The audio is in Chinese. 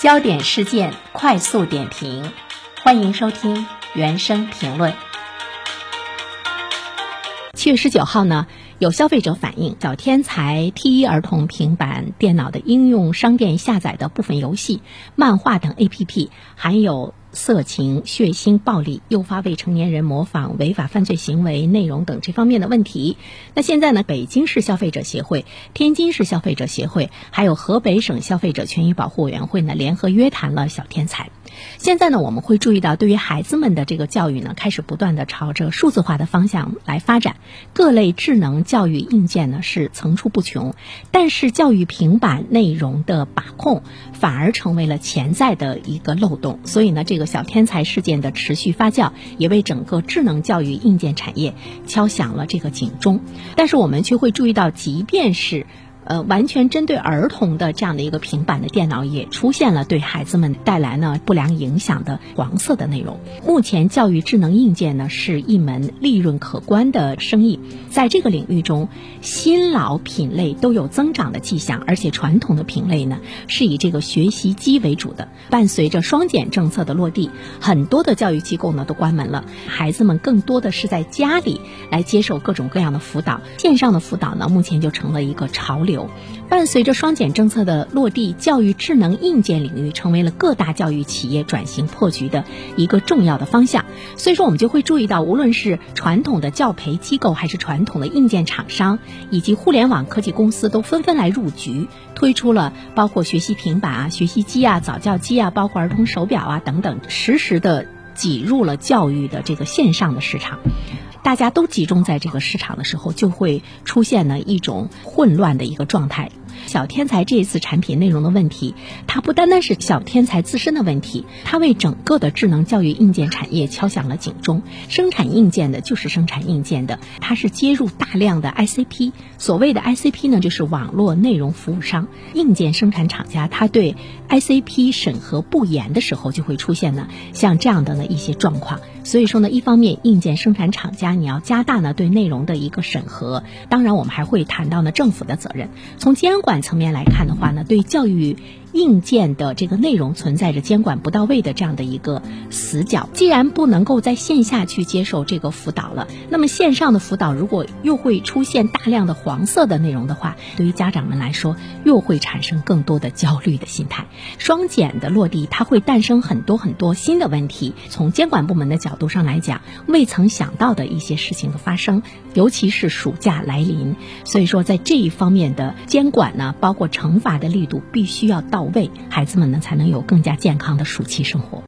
焦点事件快速点评，欢迎收听原声评论。七月十九号呢，有消费者反映，小天才 T 一儿童平板电脑的应用商店下载的部分游戏、漫画等 APP 含有。色情、血腥、暴力、诱发未成年人模仿违法犯罪行为内容等这方面的问题。那现在呢？北京市消费者协会、天津市消费者协会，还有河北省消费者权益保护委员会呢，联合约谈了小天才。现在呢，我们会注意到，对于孩子们的这个教育呢，开始不断的朝着数字化的方向来发展。各类智能教育硬件呢是层出不穷，但是教育平板内容的把控反而成为了潜在的一个漏洞。所以呢，这个小天才事件的持续发酵，也为整个智能教育硬件产业敲响了这个警钟。但是我们却会注意到，即便是。呃，完全针对儿童的这样的一个平板的电脑，也出现了对孩子们带来呢不良影响的黄色的内容。目前，教育智能硬件呢是一门利润可观的生意，在这个领域中，新老品类都有增长的迹象，而且传统的品类呢是以这个学习机为主的。伴随着双减政策的落地，很多的教育机构呢都关门了，孩子们更多的是在家里来接受各种各样的辅导，线上的辅导呢目前就成了一个潮流。伴随着双减政策的落地，教育智能硬件领域成为了各大教育企业转型破局的一个重要的方向。所以说，我们就会注意到，无论是传统的教培机构，还是传统的硬件厂商，以及互联网科技公司，都纷纷来入局，推出了包括学习平板啊、学习机啊、早教机啊，包括儿童手表啊等等，实时的挤入了教育的这个线上的市场。大家都集中在这个市场的时候，就会出现了一种混乱的一个状态。小天才这一次产品内容的问题，它不单单是小天才自身的问题，它为整个的智能教育硬件产业敲响了警钟。生产硬件的就是生产硬件的，它是接入大量的 ICP。所谓的 ICP 呢，就是网络内容服务商。硬件生产厂家，它对 ICP 审核不严的时候，就会出现呢像这样的呢一些状况。所以说呢，一方面硬件生产厂家你要加大呢对内容的一个审核，当然我们还会谈到呢政府的责任。从监管管层面来看的话呢，对教育。硬件的这个内容存在着监管不到位的这样的一个死角。既然不能够在线下去接受这个辅导了，那么线上的辅导如果又会出现大量的黄色的内容的话，对于家长们来说又会产生更多的焦虑的心态。双减的落地，它会诞生很多很多新的问题。从监管部门的角度上来讲，未曾想到的一些事情的发生，尤其是暑假来临，所以说在这一方面的监管呢，包括惩罚的力度必须要到。到位，孩子们呢才能有更加健康的暑期生活。